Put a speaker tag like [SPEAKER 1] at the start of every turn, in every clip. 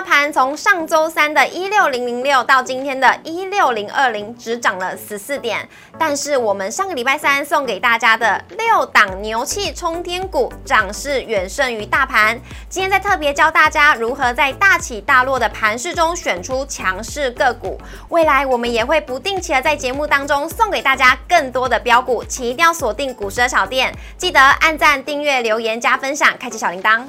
[SPEAKER 1] 大盘从上周三的一六零零六到今天的一六零二零，只涨了十四点。但是我们上个礼拜三送给大家的六档牛气冲天股，涨势远胜于大盘。今天再特别教大家如何在大起大落的盘势中选出强势个股。未来我们也会不定期的在节目当中送给大家更多的标股，请一定要锁定股市的小店，记得按赞、订阅、留言、加分享，开启小铃铛。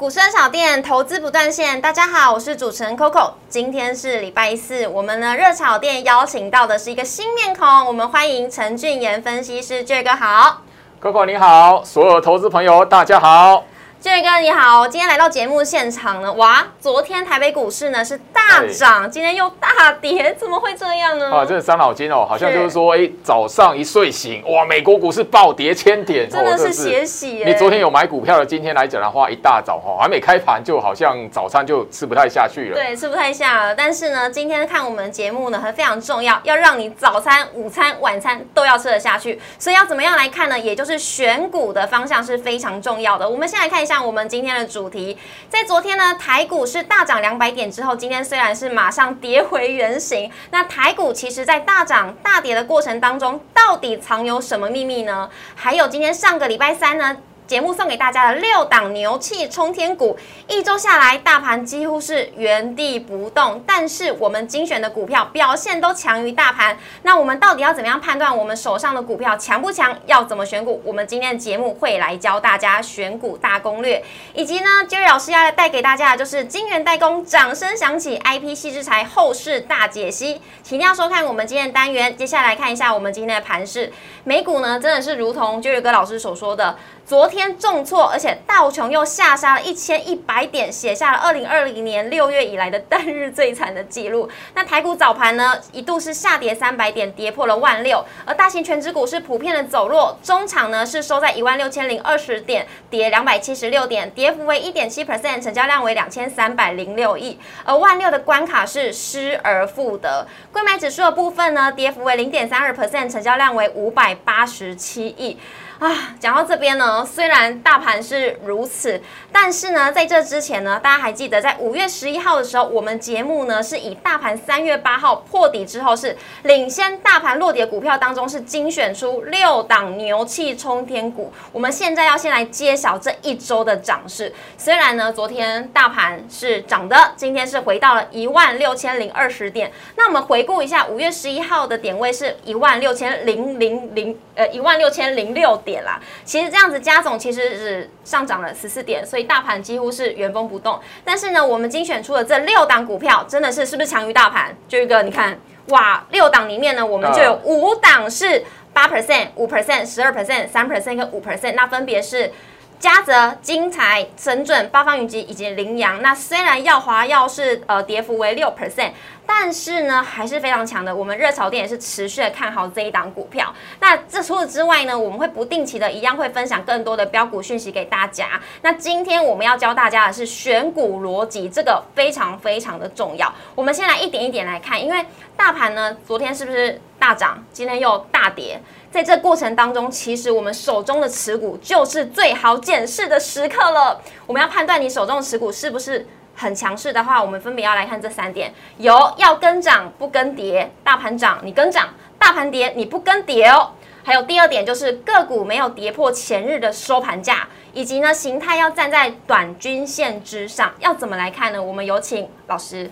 [SPEAKER 1] 股神小店投资不断线，大家好，我是主持人 Coco。今天是礼拜四，我们呢热炒店邀请到的是一个新面孔，我们欢迎陈俊言分析师，俊哥好
[SPEAKER 2] ，Coco 你好，所有投资朋友大家好。
[SPEAKER 1] 俊哥你好，今天来到节目现场呢，哇，昨天台北股市呢是大涨，今天又大跌，怎么会这样呢？
[SPEAKER 2] 啊，真的伤脑筋哦，好像就是说，哎，早上一睡醒，哇，美国股市暴跌千点，
[SPEAKER 1] 真的是血洗。
[SPEAKER 2] 你昨天有买股票的，今天来讲的话，一大早哈，还没开盘，就好像早餐就吃不太下去了。
[SPEAKER 1] 对，吃不太下了。但是呢，今天看我们的节目呢，还非常重要，要让你早餐、午餐、晚餐都要吃得下去。所以要怎么样来看呢？也就是选股的方向是非常重要的。我们先来看一下像我们今天的。主题在昨天呢，台股是大涨两百点之后，今天虽然是马上跌回原形，那台股其实在大涨大跌的过程当中，到底藏有什么秘密呢？还有今天上个礼拜三呢？节目送给大家的六档牛气冲天股，一周下来，大盘几乎是原地不动，但是我们精选的股票表现都强于大盘。那我们到底要怎么样判断我们手上的股票强不强？要怎么选股？我们今天的节目会来教大家选股大攻略，以及呢，Jerry 老师要来带给大家的就是金源代工掌声响起，IP 细之材后市大解析，请一定要收看我们今天的单元。接下来看一下我们今天的盘势，美股呢真的是如同 Jerry 哥老师所说的。昨天重挫，而且道琼又下杀了一千一百点，写下了二零二零年六月以来的单日最惨的记录。那台股早盘呢，一度是下跌三百点，跌破了万六。而大型全指股是普遍的走弱，中场呢是收在一万六千零二十点，跌两百七十六点，跌幅为一点七 percent，成交量为两千三百零六亿。而万六的关卡是失而复得。贵买指数的部分呢，跌幅为零点三二 percent，成交量为五百八十七亿。啊，讲到这边呢，虽然大盘是如此，但是呢，在这之前呢，大家还记得在五月十一号的时候，我们节目呢是以大盘三月八号破底之后是领先大盘落跌股票当中是精选出六档牛气冲天股。我们现在要先来揭晓这一周的涨势。虽然呢，昨天大盘是涨的，今天是回到了一万六千零二十点。那我们回顾一下，五月十一号的点位是一万六千零零零，呃，一万六千零六点。点啦，其实这样子加总其实是上涨了十四点，所以大盘几乎是原封不动。但是呢，我们精选出的这六档股票，真的是是不是强于大盘？就一个你看，哇，六档里面呢，我们就有五档是八 percent、五 percent、十二 percent、三 percent 跟五 percent，那分别是。嘉泽、金财、神准、八方云集以及羚羊，那虽然耀华耀是呃跌幅为六 percent，但是呢还是非常强的。我们热潮店也是持续的看好这一档股票。那这除此之外呢，我们会不定期的一样会分享更多的标股讯息给大家。那今天我们要教大家的是选股逻辑，这个非常非常的重要。我们先来一点一点来看，因为大盘呢昨天是不是大涨，今天又大跌？在这过程当中，其实我们手中的持股就是最好检视的时刻了。我们要判断你手中的持股是不是很强势的话，我们分别要来看这三点：有要跟涨不跟跌，大盘涨你跟涨，大盘跌你不跟跌哦。还有第二点就是个股没有跌破前日的收盘价，以及呢形态要站在短均线之上。要怎么来看呢？我们有请老师。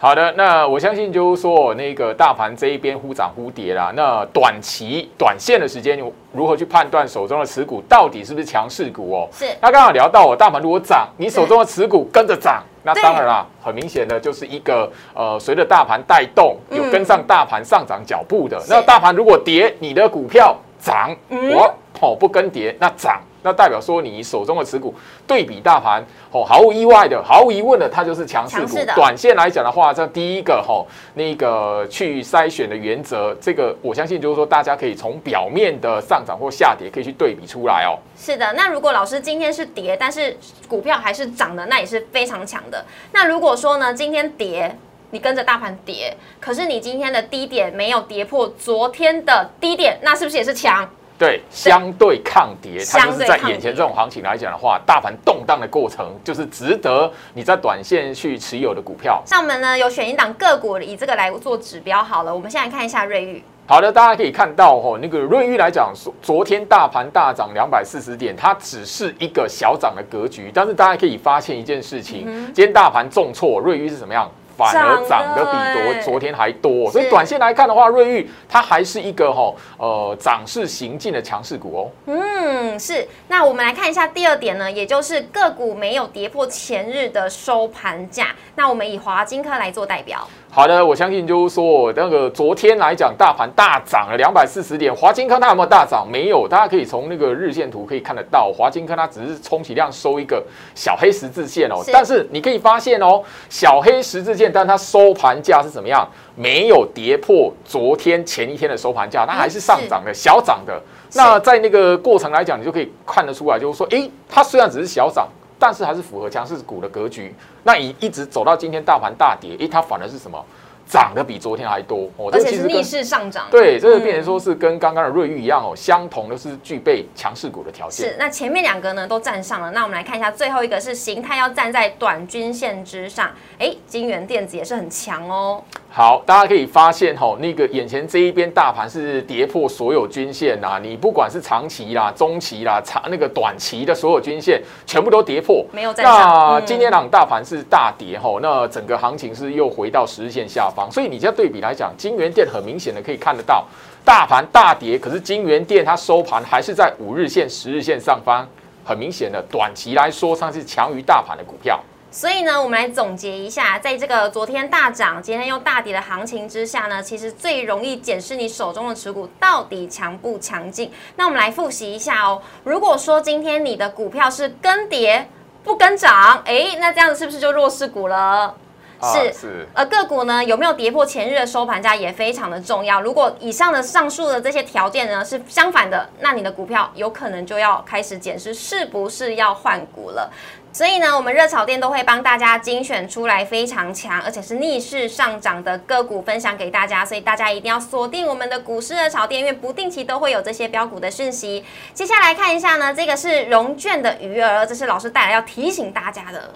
[SPEAKER 2] 好的，那我相信就是说，那个大盘这一边忽涨忽跌啦。那短期、短线的时间，如何去判断手中的持股到底是不是强势股哦？
[SPEAKER 1] 是。
[SPEAKER 2] 那刚好聊到，我大盘如果涨，你手中的持股跟着涨，那当然啦，很明显的就是一个呃，随着大盘带动，有跟上大盘上涨脚步的。那大盘如果跌，你的股票涨，我哦不跟跌，那涨。那代表说你手中的持股对比大盘，哦，毫无意外的，毫无疑问的，它就是强势股。短线来讲的话，这第一个哈，那个去筛选的原则，这个我相信就是说，大家可以从表面的上涨或下跌，可以去对比出来哦。
[SPEAKER 1] 是的，那如果老师今天是跌，但是股票还是涨的，那也是非常强的。那如果说呢，今天跌，你跟着大盘跌，可是你今天的低点没有跌破昨天的低点，那是不是也是强？
[SPEAKER 2] 对，相对抗跌，它就是在眼前这种行情来讲的话，大盘动荡的过程，就是值得你在短线去持有的股票。
[SPEAKER 1] 上面呢有选一档个股，以这个来做指标好了。我们现在看一下瑞玉。
[SPEAKER 2] 好的，大家可以看到哦，那个瑞玉来讲，昨昨天大盘大涨两百四十点，它只是一个小涨的格局，但是大家可以发现一件事情，今天大盘重挫，瑞玉是怎么样？反而涨得比昨昨天还多，所以短线来看的话，瑞昱它还是一个哈呃涨势行进的强势股哦。
[SPEAKER 1] 嗯，是。那我们来看一下第二点呢，也就是个股没有跌破前日的收盘价。那我们以华金科来做代表。
[SPEAKER 2] 好的，我相信就是说，那个昨天来讲，大盘大涨了两百四十点，华金科它有没有大涨？没有，大家可以从那个日线图可以看得到，华金科它只是充其量收一个小黑十字线哦。但是你可以发现哦，小黑十字线，但它收盘价是怎么样？没有跌破昨天前一天的收盘价，它还是上涨的，小涨的。那在那个过程来讲，你就可以看得出来，就是说，诶，它虽然只是小涨。但是还是符合强势股的格局。那以一直走到今天大盘大跌，诶，它反而是什么？涨得比昨天还多哦，
[SPEAKER 1] 而且是逆势上涨。
[SPEAKER 2] 对，这个变成说是跟刚刚的瑞玉一样哦，相同的是具备强势股的条件。
[SPEAKER 1] 是，那前面两个呢都站上了，那我们来看一下最后一个是形态要站在短均线之上。哎，金源电子也是很强哦。
[SPEAKER 2] 好，大家可以发现哈，那个眼前这一边大盘是跌破所有均线呐，你不管是长期啦、中期啦、长那个短期的所有均线，全部都跌破，
[SPEAKER 1] 没有在上。
[SPEAKER 2] 那今天两大盘是大跌哈，那整个行情是又回到十日线下所以你这样对比来讲，金源店很明显的可以看得到，大盘大跌，可是金源店它收盘还是在五日线、十日线上方，很明显的短期来说，它是强于大盘的股票。
[SPEAKER 1] 所以呢，我们来总结一下，在这个昨天大涨、今天又大跌的行情之下呢，其实最容易检视你手中的持股到底强不强劲。那我们来复习一下哦。如果说今天你的股票是跟跌不跟涨，哎，那这样子是不是就弱势股了？
[SPEAKER 2] 是是。
[SPEAKER 1] 而个股呢，有没有跌破前日的收盘价也非常的重要。如果以上的上述的这些条件呢是相反的，那你的股票有可能就要开始检视是不是要换股了。所以呢，我们热炒店都会帮大家精选出来非常强，而且是逆势上涨的个股分享给大家，所以大家一定要锁定我们的股市热炒店，因为不定期都会有这些标股的讯息。接下来看一下呢，这个是融券的余额，这是老师带来要提醒大家的。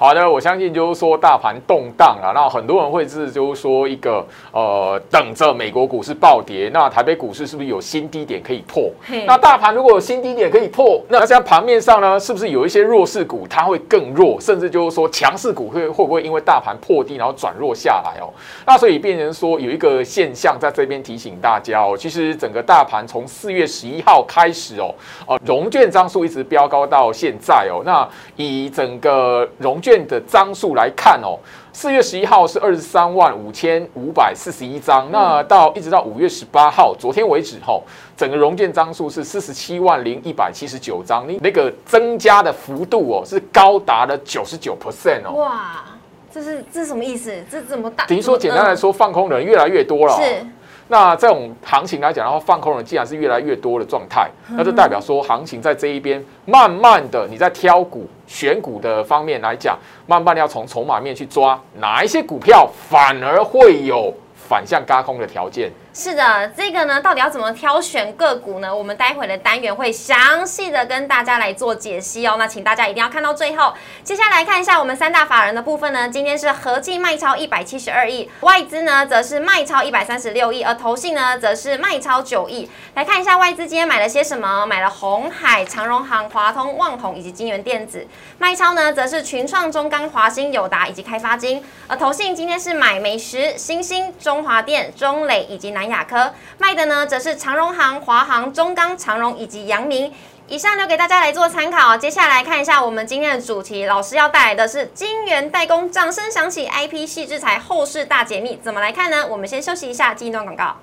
[SPEAKER 2] 好的，我相信就是说大盘动荡啊，那很多人会是就是说一个呃等着美国股市暴跌，那台北股市是不是有新低点可以破？那大盘如果有新低点可以破，那在盘面上呢，是不是有一些弱势股它会更弱，甚至就是说强势股会会不会因为大盘破低然后转弱下来哦？那所以变成说有一个现象在这边提醒大家哦，其实整个大盘从四月十一号开始哦，哦融券张数一直飙高到现在哦，那以整个融券。券的张数来看哦，四月十一号是二十三万五千五百四十一张，那到一直到五月十八号，昨天为止吼，整个融券张数是四十七万零一百七十九张，你那个增加的幅度哦，是高达了九十九 percent 哦。
[SPEAKER 1] 哇，这是这是什么意思？这怎么大？
[SPEAKER 2] 等于说简单来说，放空的人越来越多了。
[SPEAKER 1] 是。
[SPEAKER 2] 那这种行情来讲，然后放空人既然是越来越多的状态，那就代表说行情在这一边慢慢的，你在挑股选股的方面来讲，慢慢的要从筹码面去抓哪一些股票反而会有反向加空的条件。
[SPEAKER 1] 是的，这个呢，到底要怎么挑选个股呢？我们待会的单元会详细的跟大家来做解析哦。那请大家一定要看到最后。接下来看一下我们三大法人的部分呢，今天是合计卖超一百七十二亿，外资呢则是卖超一百三十六亿，而投信呢则是卖超九亿。来看一下外资今天买了些什么？买了红海、长荣行、华通、旺宏以及金源电子。卖超呢则是群创、中钢、华兴、友达以及开发金。而投信今天是买美食、新兴、中华电、中磊以及南。南亚科卖的呢，则是长荣行、华航、中钢、长荣以及阳明。以上留给大家来做参考。接下来看一下我们今天的主题，老师要带来的是金元代工，掌声响起，IP 细制裁后市大解密，怎么来看呢？我们先休息一下，进一段广告。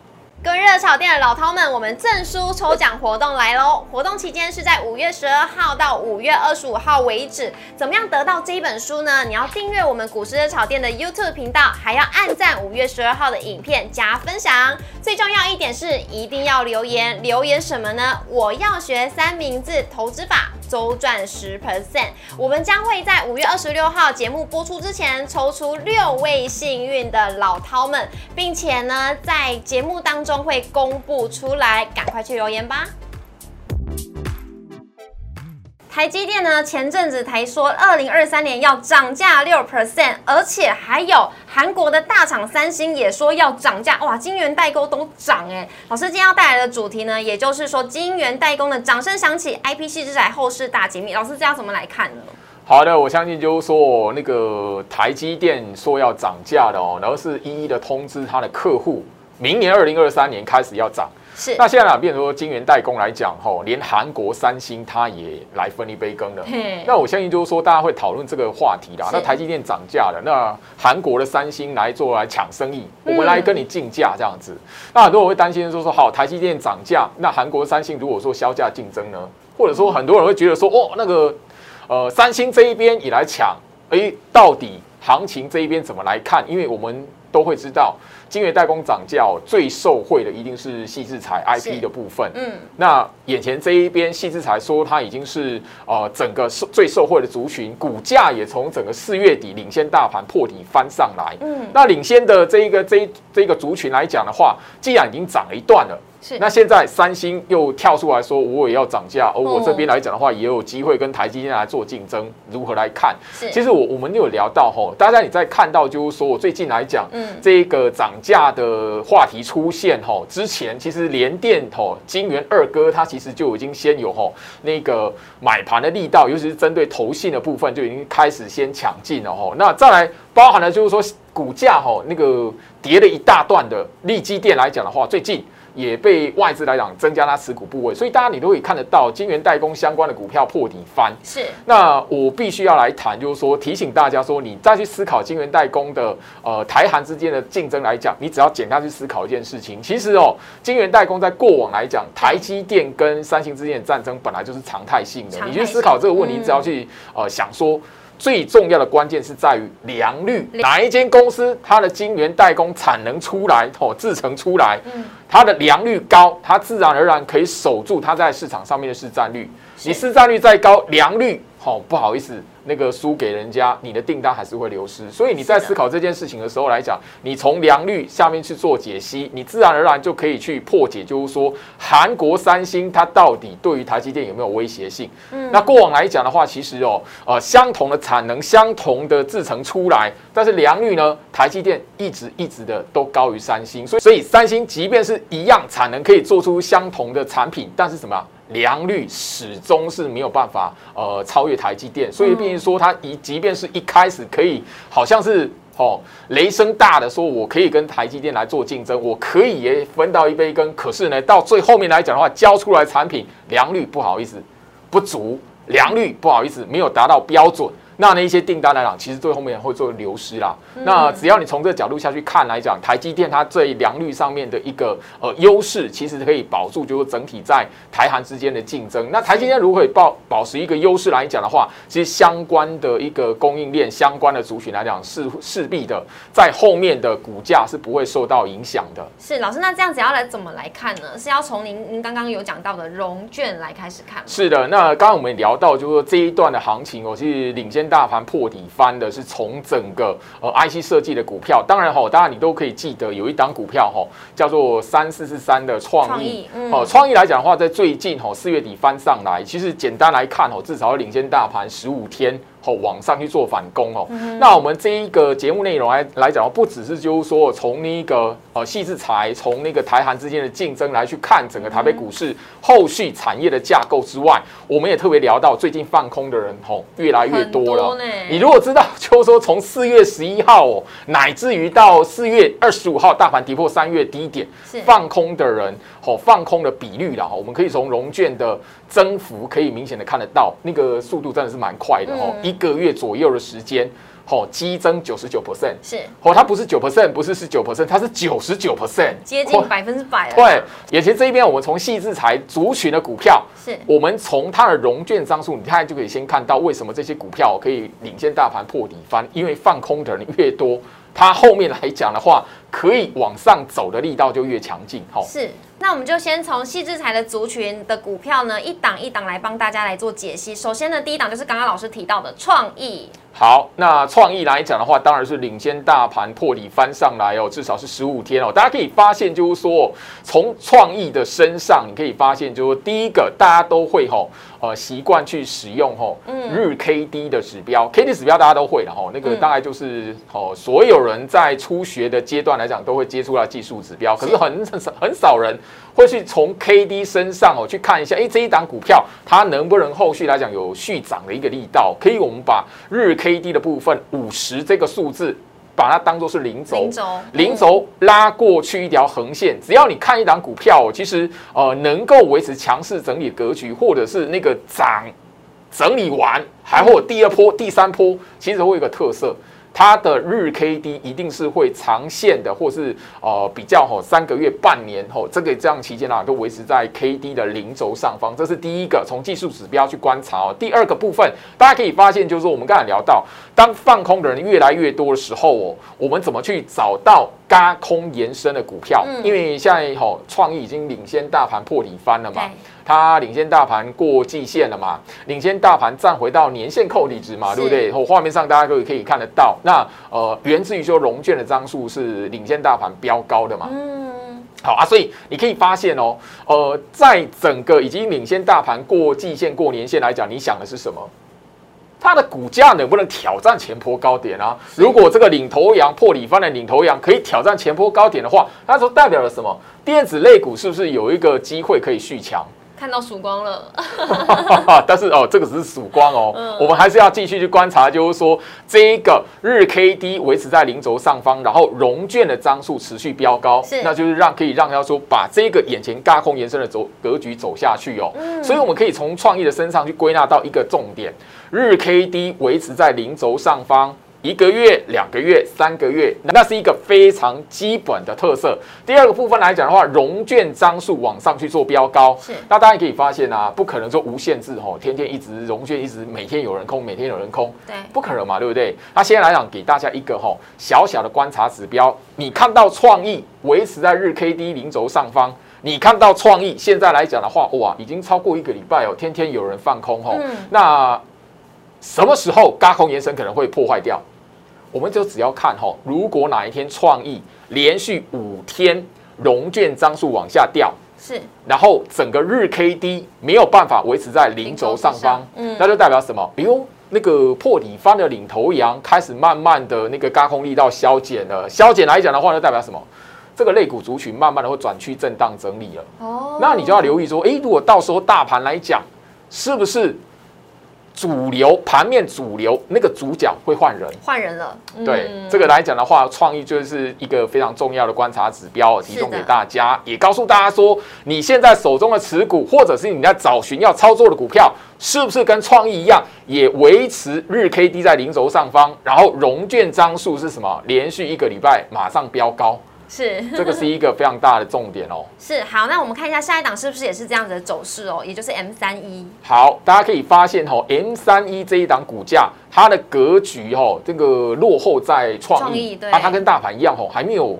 [SPEAKER 1] 各位热炒店的老饕们，我们证书抽奖活动来喽！活动期间是在五月十二号到五月二十五号为止。怎么样得到这一本书呢？你要订阅我们股市热炒店的 YouTube 频道，还要按赞五月十二号的影片加分享。最重要一点是，一定要留言。留言什么呢？我要学三明治投资法。周赚十 percent，我们将会在五月二十六号节目播出之前抽出六位幸运的老饕们，并且呢，在节目当中会公布出来，赶快去留言吧。台积电呢，前阵子才说二零二三年要涨价六 percent，而且还有韩国的大厂三星也说要涨价，哇，晶圆代工都涨哎。老师今天要带来的主题呢，也就是说晶圆代工的掌声响起，IP 系之仔后市大揭秘。老师这要怎么来看呢？
[SPEAKER 2] 好的，我相信就是说那个台积电说要涨价的哦，然后是一一的通知他的客户，明年二零二三年开始要涨。
[SPEAKER 1] 是，
[SPEAKER 2] 那现在呢，变成说晶圆代工来讲，吼，连韩国三星它也来分一杯羹了。那我相信就是说，大家会讨论这个话题啦。那台积电涨价了，那韩国的三星来做来抢生意，我们来跟你竞价这样子。那很多人会担心说说，好，台积电涨价，那韩国三星如果说销价竞争呢？或者说很多人会觉得说，哦，那个呃，三星这一边也来抢，哎，到底行情这一边怎么来看？因为我们都会知道。晶圆代工涨价，最受惠的一定是细制材 IP 的部分。嗯，那眼前这一边细制材说它已经是呃整个受最受惠的族群，股价也从整个四月底领先大盘破底翻上来。嗯，那领先的这一个这这个族群来讲的话，既然已经涨了一段了。那现在三星又跳出来说，我也要涨价，而我这边来讲的话，也有机会跟台积电来做竞争，如何来看？其实我我们有聊到吼，大家你在看到就是说我最近来讲，嗯，这个涨价的话题出现吼之前，其实联电吼金元二哥他其实就已经先有吼那个买盘的力道，尤其是针对投信的部分就已经开始先抢进了吼。那再来包含了就是说股价吼那个跌了一大段的利基电来讲的话，最近。也被外资来讲增加它持股部位，所以大家你都可以看得到金圆代工相关的股票破底翻。
[SPEAKER 1] 是，
[SPEAKER 2] 那我必须要来谈，就是说提醒大家说，你再去思考金圆代工的呃台韩之间的竞争来讲，你只要简单去思考一件事情，其实哦，金圆代工在过往来讲，台积电跟三星之间的战争本来就是常态性的。你去思考这个问题，只要去呃想说。最重要的关键是在于良率，哪一间公司它的晶圆代工产能出来，哦，制成出来，嗯，它的良率高，它自然而然可以守住它在市场上面的市占率。你市占率再高，良率，好，不好意思。那个输给人家，你的订单还是会流失。所以你在思考这件事情的时候来讲，你从良率下面去做解析，你自然而然就可以去破解，就是说韩国三星它到底对于台积电有没有威胁性？嗯，那过往来讲的话，其实哦，呃，相同的产能、相同的制成出来，但是良率呢，台积电一直一直的都高于三星。所以，所以三星即便是一样产能可以做出相同的产品，但是什么？良率始终是没有办法呃超越台积电，所以变成说它一即便是一开始可以好像是哦雷声大的说我可以跟台积电来做竞争，我可以也分到一杯羹，可是呢到最后面来讲的话，交出来产品良率不好意思不足，良率不好意思没有达到标准。那那一些订单来讲，其实最后面会做流失啦。那只要你从这个角度下去看来讲，台积电它这良率上面的一个呃优势，其实可以保住，就是整体在台韩之间的竞争。那台积电如果保保持一个优势来讲的话，其实相关的一个供应链相关的族群来讲，是势必的在后面的股价是不会受到影响的。
[SPEAKER 1] 是老师，那这样子要来怎么来看呢？是要从您您刚刚有讲到的融券来开始看？
[SPEAKER 2] 是的，那刚刚我们聊到就是说这一段的行情，我是领先。大盘破底翻的是从整个呃 IC 设计的股票，当然哈，当然你都可以记得有一档股票哈，叫做三四四三的创意，哦，创意来讲的话，在最近哈四月底翻上来，其实简单来看哦，至少要领先大盘十五天。哦，往上去做反攻哦。那我们这一个节目内容来来讲，不只是就是说从那个呃细制材，从那个台韩之间的竞争来去看整个台北股市后续产业的架构之外，我们也特别聊到最近放空的人吼越来越多了。你如果知道，就是说从四月十一号哦，乃至于到四月二十五号，大盘跌破三月低点，放空的人吼放空的比率了哈，我们可以从融券的。增幅可以明显的看得到，那个速度真的是蛮快的哦，一个月左右的时间，哦，激增九十九。percent，
[SPEAKER 1] 是。
[SPEAKER 2] 哦，它不是九 percent，不是是九 percent，它是九十九。percent，
[SPEAKER 1] 接近百分之百了。
[SPEAKER 2] 对，也其实这一边我们从细制裁族群的股票，
[SPEAKER 1] 是。
[SPEAKER 2] 我们从它的融券张数，你看就可以先看到为什么这些股票可以领先大盘破底翻，因为放空的人越多，它后面来讲的话，可以往上走的力道就越强劲。好，
[SPEAKER 1] 是。那我们就先从细制材的族群的股票呢，一档一档来帮大家来做解析。首先呢，第一档就是刚刚老师提到的创意。
[SPEAKER 2] 好，那创意来讲的话，当然是领先大盘破底翻上来哦，至少是十五天哦。大家可以发现，就是说从创意的身上，你可以发现，就是第一个大家都会吼，呃，习惯去使用吼日 K D 的指标，K D 指标大家都会的吼，那个大概就是哦，所有人在初学的阶段来讲，都会接触到技术指标，可是很很少很少人。会去从 K D 身上哦去看一下，哎，这一档股票它能不能后续来讲有续涨的一个力道？可以，我们把日 K D 的部分五十这个数字，把它当做是零轴，零轴拉过去一条横线。只要你看一档股票，其实呃能够维持强势整理格局，或者是那个涨整理完，还会有第二波、第三波，其实会有一个特色。它的日 K D 一定是会长线的，或是呃比较吼三个月、半年吼这个这样期间啊，都维持在 K D 的零轴上方，这是第一个从技术指标去观察哦。第二个部分，大家可以发现，就是我们刚才聊到，当放空的人越来越多的时候哦，我们怎么去找到嘎空延伸的股票？因为现在吼创意已经领先大盘破底翻了嘛。它领先大盘过季线了嘛？领先大盘站回到年线扣底值嘛？对不对？后画面上大家可以可以看得到。那呃，源自于说融券的张数是领先大盘飙高的嘛？嗯，好啊，所以你可以发现哦，呃，在整个已经领先大盘过季线、过年线来讲，你想的是什么？它的股价能不能挑战前坡高点啊？如果这个领头羊破底翻的领头羊可以挑战前坡高点的话，那说代表了什么？电子类股是不是有一个机会可以续强？
[SPEAKER 1] 看到曙光了，
[SPEAKER 2] 但是哦，这个只是曙光哦，我们还是要继续去观察，就是说这一个日 K D 维持在零轴上方，然后融券的张数持续飙高，那就是让可以让他说把这个眼前高空延伸的走格局走下去哦，所以我们可以从创意的身上去归纳到一个重点，日 K D 维持在零轴上方。一个月、两个月、三个月，那是一个非常基本的特色。第二个部分来讲的话，融券张数往上去做标高，是。那大家可以发现啊，不可能说无限制吼，天天一直融券一直每天有人空，每天有人空，
[SPEAKER 1] 对，
[SPEAKER 2] 不可能嘛，对不对？那现在来讲，给大家一个吼小小的观察指标，你看到创意维持在日 K D 零轴上方，你看到创意现在来讲的话，哇，已经超过一个礼拜哦，天天有人放空吼，那。什么时候高空延伸可能会破坏掉？我们就只要看哈，如果哪一天创意连续五天融券张数往下掉，
[SPEAKER 1] 是，
[SPEAKER 2] 然后整个日 K D 没有办法维持在零轴上方，嗯，那就代表什么？比如，那个破底翻的领头羊开始慢慢的那个高空力道消减了，消减来讲的话，就代表什么？这个类股族群慢慢的会转趋震荡整理了。哦，那你就要留意说，哎，如果到时候大盘来讲，是不是？主流盘面主流那个主角会换人，
[SPEAKER 1] 换人了。
[SPEAKER 2] 对这个来讲的话，创意就是一个非常重要的观察指标，提供给大家，也告诉大家说，你现在手中的持股，或者是你在找寻要操作的股票，是不是跟创意一样，也维持日 K D 在零轴上方，然后融券张数是什么？连续一个礼拜马上飙高。
[SPEAKER 1] 是，
[SPEAKER 2] 这个是一个非常大的重点哦。
[SPEAKER 1] 是，好，那我们看一下下一档是不是也是这样子的走势哦，也就是 M 三一。
[SPEAKER 2] 好，大家可以发现哦，M 三一这一档股价，它的格局哦，这个落后在创意，
[SPEAKER 1] 对，
[SPEAKER 2] 它跟大盘一样哦，还没有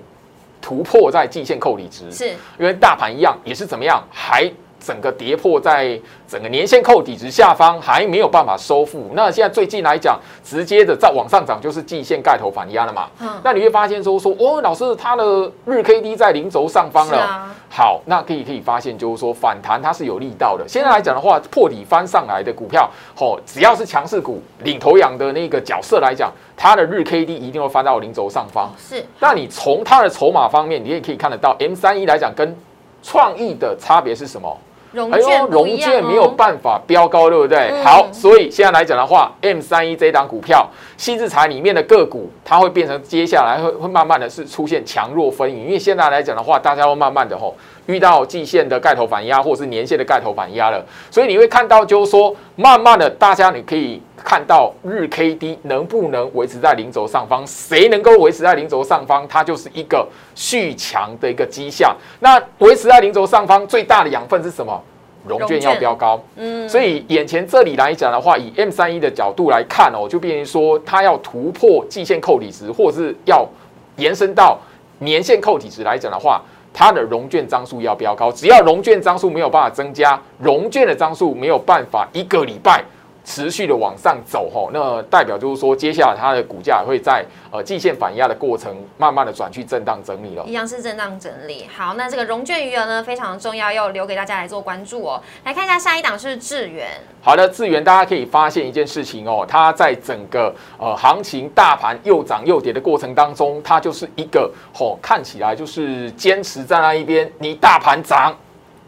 [SPEAKER 2] 突破在季线扣离值，
[SPEAKER 1] 是
[SPEAKER 2] 因为大盘一样也是怎么样还。整个跌破在整个年线扣底值下方，还没有办法收复。那现在最近来讲，直接的再往上涨，就是季线盖头反压了嘛。嗯。那你会发现说说，哦，老师，它的日 K D 在零轴上方了。好，那可以可以发现，就是说反弹它是有力道的。现在来讲的话，破底翻上来的股票，哦，只要是强势股、领头羊的那个角色来讲，它的日 K D 一定会翻到零轴上方。
[SPEAKER 1] 是。
[SPEAKER 2] 那你从它的筹码方面，你也可以看得到，M 三一来讲跟创意的差别是什么？
[SPEAKER 1] 哎呦，
[SPEAKER 2] 融券没有办法飙高，对不对？好，所以现在来讲的话，M 三一这档股票，新制材里面的个股，它会变成接下来会会慢慢的是出现强弱分明，因为现在来讲的话，大家会慢慢的吼遇到季线的盖头反压，或者是年线的盖头反压了，所以你会看到就是说，慢慢的大家你可以看到日 K D 能不能维持在零轴上方，谁能够维持在零轴上方，它就是一个续强的一个迹象。那维持在零轴上方最大的养分是什么？融券要飙高，嗯，所以眼前这里来讲的话，以 M 三一的角度来看哦，就变成说它要突破季线扣底值，或者是要延伸到年线扣底值来讲的话，它的融券张数要飙高。只要融券张数没有办法增加，融券的张数没有办法一个礼拜。持续的往上走吼，那代表就是说，接下来它的股价会在呃季线反压的过程，慢慢的转去震荡整理了。
[SPEAKER 1] 一样是震荡整理。好，那这个融券余额呢，非常的重要，要留给大家来做关注哦。来看一下下一档是智源。
[SPEAKER 2] 好的，智源大家可以发现一件事情哦，它在整个呃行情大盘又涨又跌的过程当中，它就是一个吼看起来就是坚持在那一边，你大盘涨。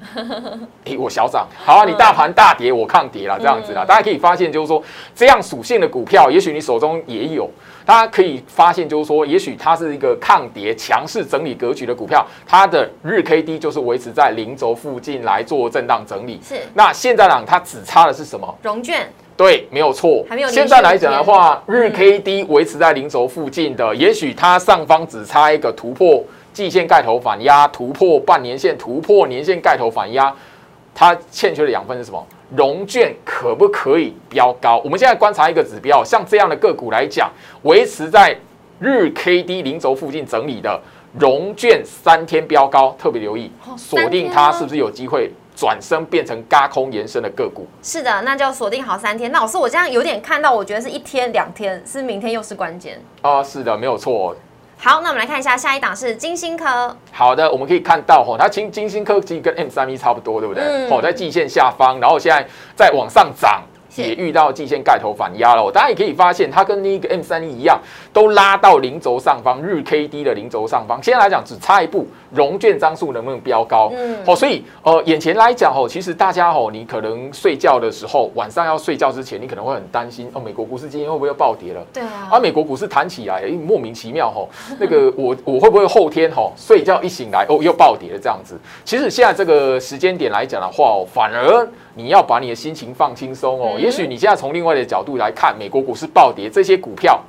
[SPEAKER 2] 哎，我小涨，好啊！你大盘大跌，我抗跌了，这样子啦。大家可以发现，就是说这样属性的股票，也许你手中也有。大家可以发现，就是说，也许它是一个抗跌、强势整理格局的股票，它的日 K D 就是维持在零轴附近来做震荡整理。
[SPEAKER 1] 是。
[SPEAKER 2] 那现在呢，它只差的是什么？
[SPEAKER 1] 融券。
[SPEAKER 2] 对，没有错。
[SPEAKER 1] 还没有。
[SPEAKER 2] 现在来讲的话，日 K D 维持在零轴附近的，也许它上方只差一个突破。季线盖头反压突破半年线，突破年线盖头反压，它欠缺的养分是什么？融券可不可以飙高？我们现在观察一个指标，像这样的个股来讲，维持在日 K D 零轴附近整理的融券三天飙高，特别留意，锁定它是不是有机会转身变成嘎空延伸的个股？
[SPEAKER 1] 是的，那就锁定好三天。那老师，我这样有点看到，我觉得是一天两天，是明天又是关键
[SPEAKER 2] 啊？是的，没有错。
[SPEAKER 1] 好，那我们来看一下下一档是金星科。
[SPEAKER 2] 好的，我们可以看到哈，它金金星科技跟 M 三一差不多，对不对？嗯。好，在季线下方，然后现在在往上涨。也遇到季线盖头反压了，大家也可以发现，它跟那个 M 三一一样，都拉到零轴上方，日 K D 的零轴上方。现在来讲，只差一步，融券张数能不能飙高？嗯，好，所以呃，眼前来讲，哦，其实大家哦，你可能睡觉的时候，晚上要睡觉之前，你可能会很担心，哦，美国股市今天会不会又暴跌了？
[SPEAKER 1] 对啊，
[SPEAKER 2] 而美国股市弹起来，莫名其妙哈，那个我我会不会后天哈睡觉一醒来，哦，又暴跌了这样子？其实现在这个时间点来讲的话，哦，反而。你要把你的心情放轻松哦。也许你现在从另外的角度来看，美国股市暴跌，这些股票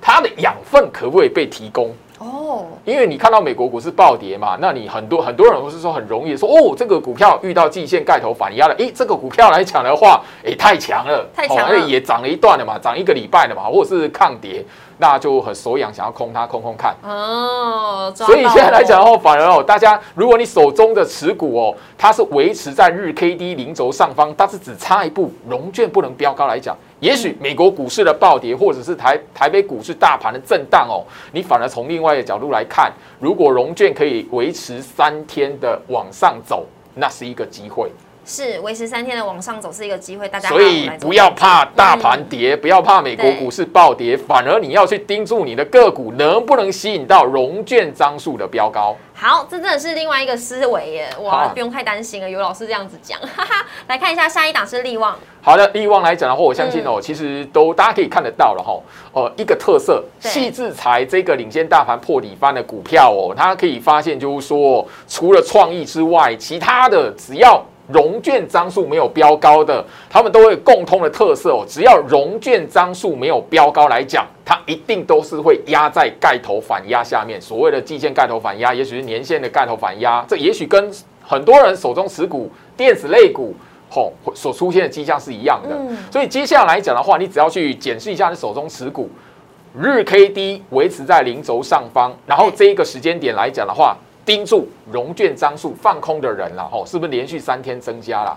[SPEAKER 2] 它的养分可不可以被提供？哦，因为你看到美国股市暴跌嘛，那你很多很多人都是说很容易说哦，这个股票遇到季线盖头反压了。诶，这个股票来讲的话，诶，太强了，
[SPEAKER 1] 太强了，
[SPEAKER 2] 也涨了一段了嘛，涨一个礼拜了嘛，或者是抗跌。那就很手痒，想要空它空空看哦。所以现在来讲的话，反而哦，大家如果你手中的持股哦，它是维持在日 K D 零轴上方，但是只差一步，融券不能飙高来讲，也许美国股市的暴跌，或者是台台北股市大盘的震荡哦，你反而从另外一个角度来看，如果融券可以维持三天的往上走，那是一个机会。
[SPEAKER 1] 是维持三天的往上走是一个机会，大家
[SPEAKER 2] 所以不要怕大盘跌，不要怕美国股市暴跌，反而你要去盯住你的个股能不能吸引到融券张数的标高。
[SPEAKER 1] 好，这真的是另外一个思维耶！哇，不用太担心了，有老师这样子讲。哈哈，来看一下下一档是利旺。
[SPEAKER 2] 好的，利旺来讲的话，我相信哦，其实都大家可以看得到了哈。呃，一个特色，细制裁这个领先大盘破底翻的股票哦，它可以发现就是说，除了创意之外，其他的只要。融券张数没有标高的，他们都会共通的特色哦。只要融券张数没有标高来讲，它一定都是会压在盖头反压下面。所谓的季线盖头反压，也许是年线的盖头反压，这也许跟很多人手中持股电子类股吼所出现的迹象是一样的。所以接下来讲的话，你只要去检视一下你手中持股日 K D 维持在零轴上方，然后这一个时间点来讲的话。盯住融券张数放空的人了，吼，是不是连续三天增加了？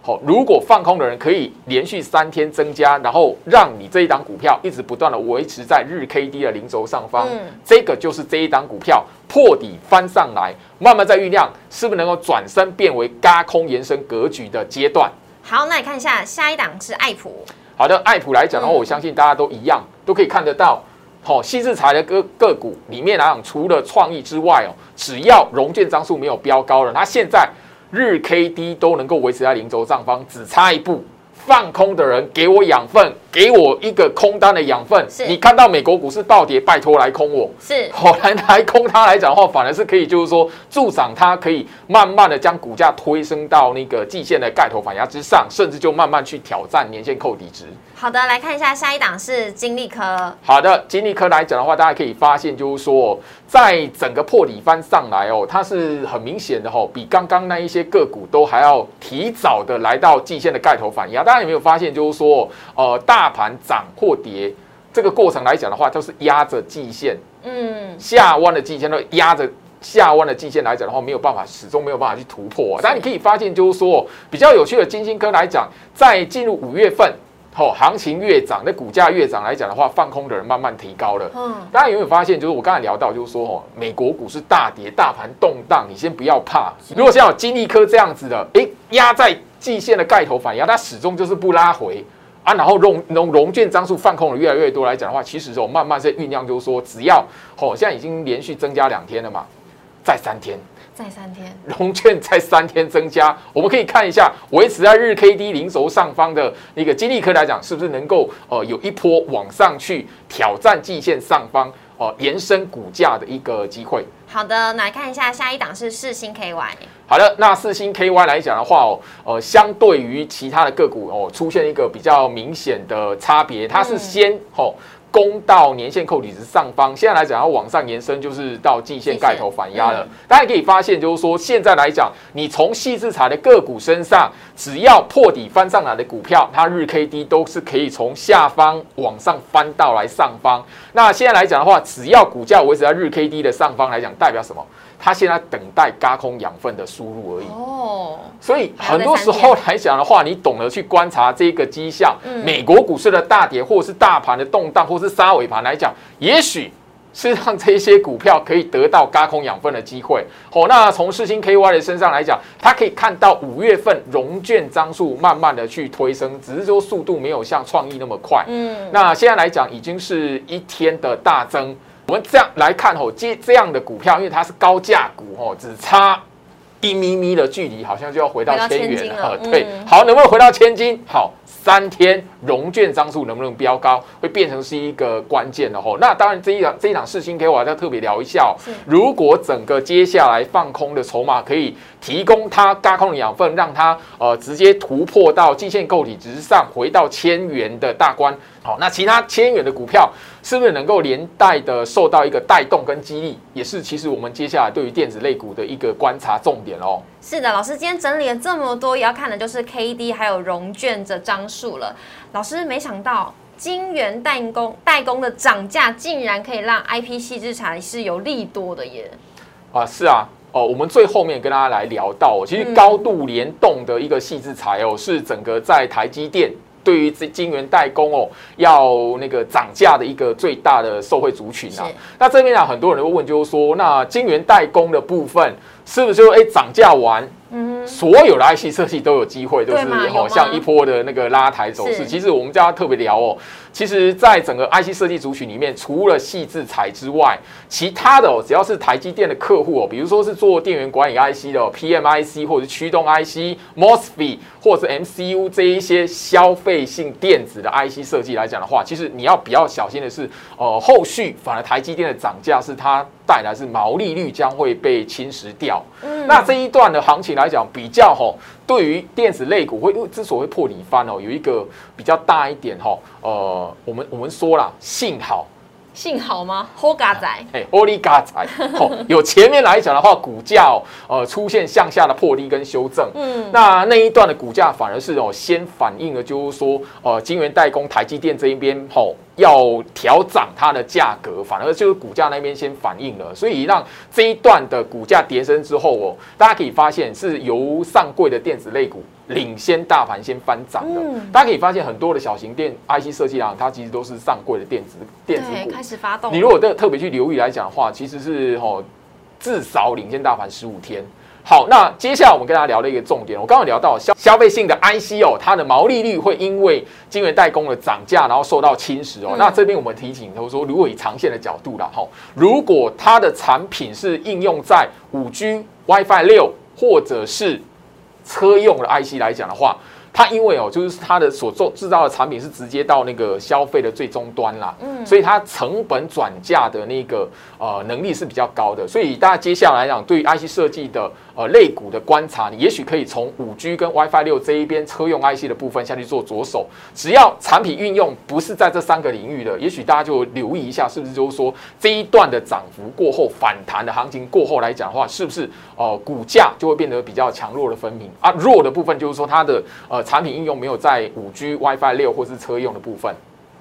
[SPEAKER 2] 好，如果放空的人可以连续三天增加，然后让你这一档股票一直不断的维持在日 K D 的零轴上方，这个就是这一档股票破底翻上来，慢慢在酝酿，是不是能够转身变为嘎空延伸格局的阶段？
[SPEAKER 1] 好，那你看一下下一档是爱普。
[SPEAKER 2] 好的，爱普来讲的话，我相信大家都一样，都可以看得到。好，细制材的个个股里面来讲，除了创意之外哦，只要融券张数没有飙高了，它现在日 K D 都能够维持在零轴上方，只差一步。放空的人给我养分，给我一个空单的养分。你看到美国股市暴跌，拜托来空我。
[SPEAKER 1] 是，
[SPEAKER 2] 好来 来空它来讲的话，反而是可以，就是说助长它，可以慢慢的将股价推升到那个季线的盖头反压之上，甚至就慢慢去挑战年线扣底值。
[SPEAKER 1] 好的，来看一下下一档是金利科。
[SPEAKER 2] 好的，金利科来讲的话，大家可以发现，就是说，在整个破底翻上来哦，它是很明显的哦，比刚刚那一些个股都还要提早的来到季线的盖头反压。大家有没有发现，就是说，呃，大盘涨或跌这个过程来讲的话，都是压着季线，嗯，下弯的季线都压着下弯的季线来讲的话，没有办法，始终没有办法去突破。但你可以发现，就是说，比较有趣的金星科来讲，在进入五月份。哦，行情越涨，那股价越涨来讲的话，放空的人慢慢提高了。嗯，大家有没有发现？就是我刚才聊到，就是说哦，美国股市大跌，大盘动荡，你先不要怕。如果像有金利科这样子的，哎，压在季线的盖头反压，它始终就是不拉回啊。然后融融融券张数放空的越来越多来讲的话，其实哦，慢慢在酝酿，就是说，只要哦，现在已经连续增加两天了嘛，再三天。
[SPEAKER 1] 再三天，
[SPEAKER 2] 融券在三天增加，我们可以看一下维持在日 K D 零轴上方的那个金利科来讲，是不是能够呃有一波往上去挑战季线上方哦延伸股价的一个机会？
[SPEAKER 1] 好的，来看一下下一档是四星 K Y。
[SPEAKER 2] 好的，那四星 K Y 来讲的话哦，呃，相对于其他的个股哦，出现一个比较明显的差别，它是先哦。攻到年线扣底值上方，现在来讲要往上延伸，就是到季线盖头反压了。大家可以发现，就是说现在来讲，你从细制材的个股身上，只要破底翻上来的股票，它日 K D 都是可以从下方往上翻到来上方。那现在来讲的话，只要股价维持在日 K D 的上方来讲，代表什么？它现在等待嘎空养分的输入而已哦，所以很多时候来讲的话，你懂得去观察这个迹象，美国股市的大跌，或是大盘的动荡，或是杀尾盘来讲，也许是让这些股票可以得到嘎空养分的机会。哦，那从四星 KY 的身上来讲，它可以看到五月份融券张数慢慢的去推升，只是说速度没有像创意那么快。嗯，那现在来讲，已经是一天的大增。我们这样来看吼，这这样的股票，因为它是高价股吼，只差一咪咪的距离，好像就要回到千元了。对，好，能不能回到千金？好。三天融券张数能不能飙高，会变成是一个关键的吼。那当然，这一档这一档事情，给我要特别聊一下。如果整个接下来放空的筹码可以提供它高空的养分，让它呃直接突破到季线构体值上，回到千元的大关。好，那其他千元的股票是不是能够连带的受到一个带动跟激励？也是其实我们接下来对于电子类股的一个观察重点哦。
[SPEAKER 1] 是的，老师今天整理了这么多，也要看的就是 K D 还有融券的张数了。老师没想到金元代工代工的涨价，竟然可以让 I P 细制材是有利多的耶！
[SPEAKER 2] 啊，是啊，哦，我们最后面跟大家来聊到，其实高度联动的一个细制材哦，是整个在台积电。对于这晶圆代工哦，要那个涨价的一个最大的受惠族群啊，那这边啊，很多人会问，就是说，那晶圆代工的部分是不是就哎涨价完？嗯，所有的 IC 设计都有机会，就是哦，像一波的那个拉抬走势。其实我们叫它特别聊哦。其实，在整个 IC 设计族群里面，除了细制材之外，其他的哦，只要是台积电的客户哦，比如说是做电源管理 IC 的 PMIC，或者是驱动 IC、MOSFET 或者 MCU 这一些消费性电子的 IC 设计来讲的话，其实你要比较小心的是，呃，后续反而台积电的涨价是它带来是毛利率将会被侵蚀掉。嗯，那这一段的行情。来讲比较哈，对于电子类股会之所以破底翻哦，有一个比较大一点哈，呃，我们我们说了，幸好。
[SPEAKER 1] 幸好吗？好嘎仔，
[SPEAKER 2] 哎，欧利嘎仔，哦，有前面来讲的话，股价哦呃出现向下的破低跟修正，嗯，那那一段的股价反而是哦先反映了，就是说呃晶圆代工台积电这一边吼要调涨它的价格，反而就是股价那边先反应了，所以让这一段的股价跌升之后哦，大家可以发现是由上柜的电子类股。领先大盘先翻涨的，大家可以发现很多的小型电 IC 设计啊，它其实都是上柜的电子电子股
[SPEAKER 1] 开始发动。
[SPEAKER 2] 你如果特特别去留意来讲的话，其实是哦至少领先大盘十五天。好，那接下来我们跟大家聊的一个重点，我刚刚聊到消消费性的 IC 哦，它的毛利率会因为晶圆代工的涨价，然后受到侵蚀哦。那这边我们提醒，就是说，如果以长线的角度了哈，如果它的产品是应用在五 G、WiFi 六或者是车用的 IC 来讲的话，它因为哦，就是它的所做制造的产品是直接到那个消费的最终端啦，嗯，所以它成本转嫁的那个呃能力是比较高的，所以大家接下来讲对于 IC 设计的呃类股的观察，你也许可以从五 G 跟 WiFi 六这一边车用 IC 的部分下去做着手，只要产品运用不是在这三个领域的，也许大家就留意一下，是不是就是说这一段的涨幅过后反弹的行情过后来讲的话，是不是呃股价就会变得比较强弱的分明啊？弱的部分就是说它的呃产品应用没有在五 G、WiFi 六或是车用的部分。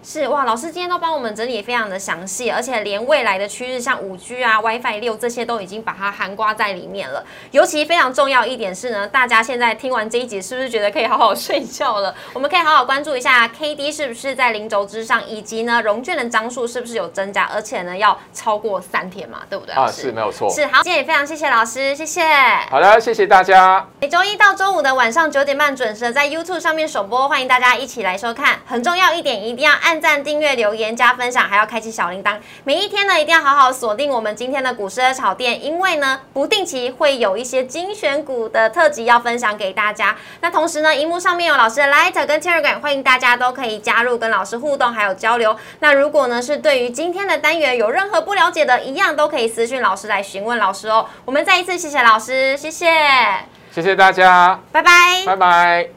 [SPEAKER 1] 是哇，老师今天都帮我们整理非常的详细，而且连未来的趋势，像五 G 啊、WiFi 六这些都已经把它含刮在里面了。尤其非常重要一点是呢，大家现在听完这一集，是不是觉得可以好好睡觉了？我们可以好好关注一下 K D 是不是在零轴之上，以及呢融券的张数是不是有增加，而且呢要超过三天嘛，对不对？
[SPEAKER 2] 啊，是没有错。
[SPEAKER 1] 是好，今天也非常谢谢老师，谢谢。
[SPEAKER 2] 好的，谢谢大家。
[SPEAKER 1] 每周一到周五的晚上九点半准时在 YouTube 上面首播，欢迎大家一起来收看。很重要一点，一定要按赞、订阅、留。言加分享，还要开启小铃铛。每一天呢，一定要好好锁定我们今天的股市的炒店，因为呢，不定期会有一些精选股的特辑要分享给大家。那同时呢，荧幕上面有老师的 Light 跟 Telegram，欢迎大家都可以加入跟老师互动还有交流。那如果呢是对于今天的单元有任何不了解的，一样都可以私讯老师来询问老师哦。我们再一次谢谢老师，谢谢，
[SPEAKER 2] 谢谢大家，
[SPEAKER 1] 拜拜，
[SPEAKER 2] 拜拜。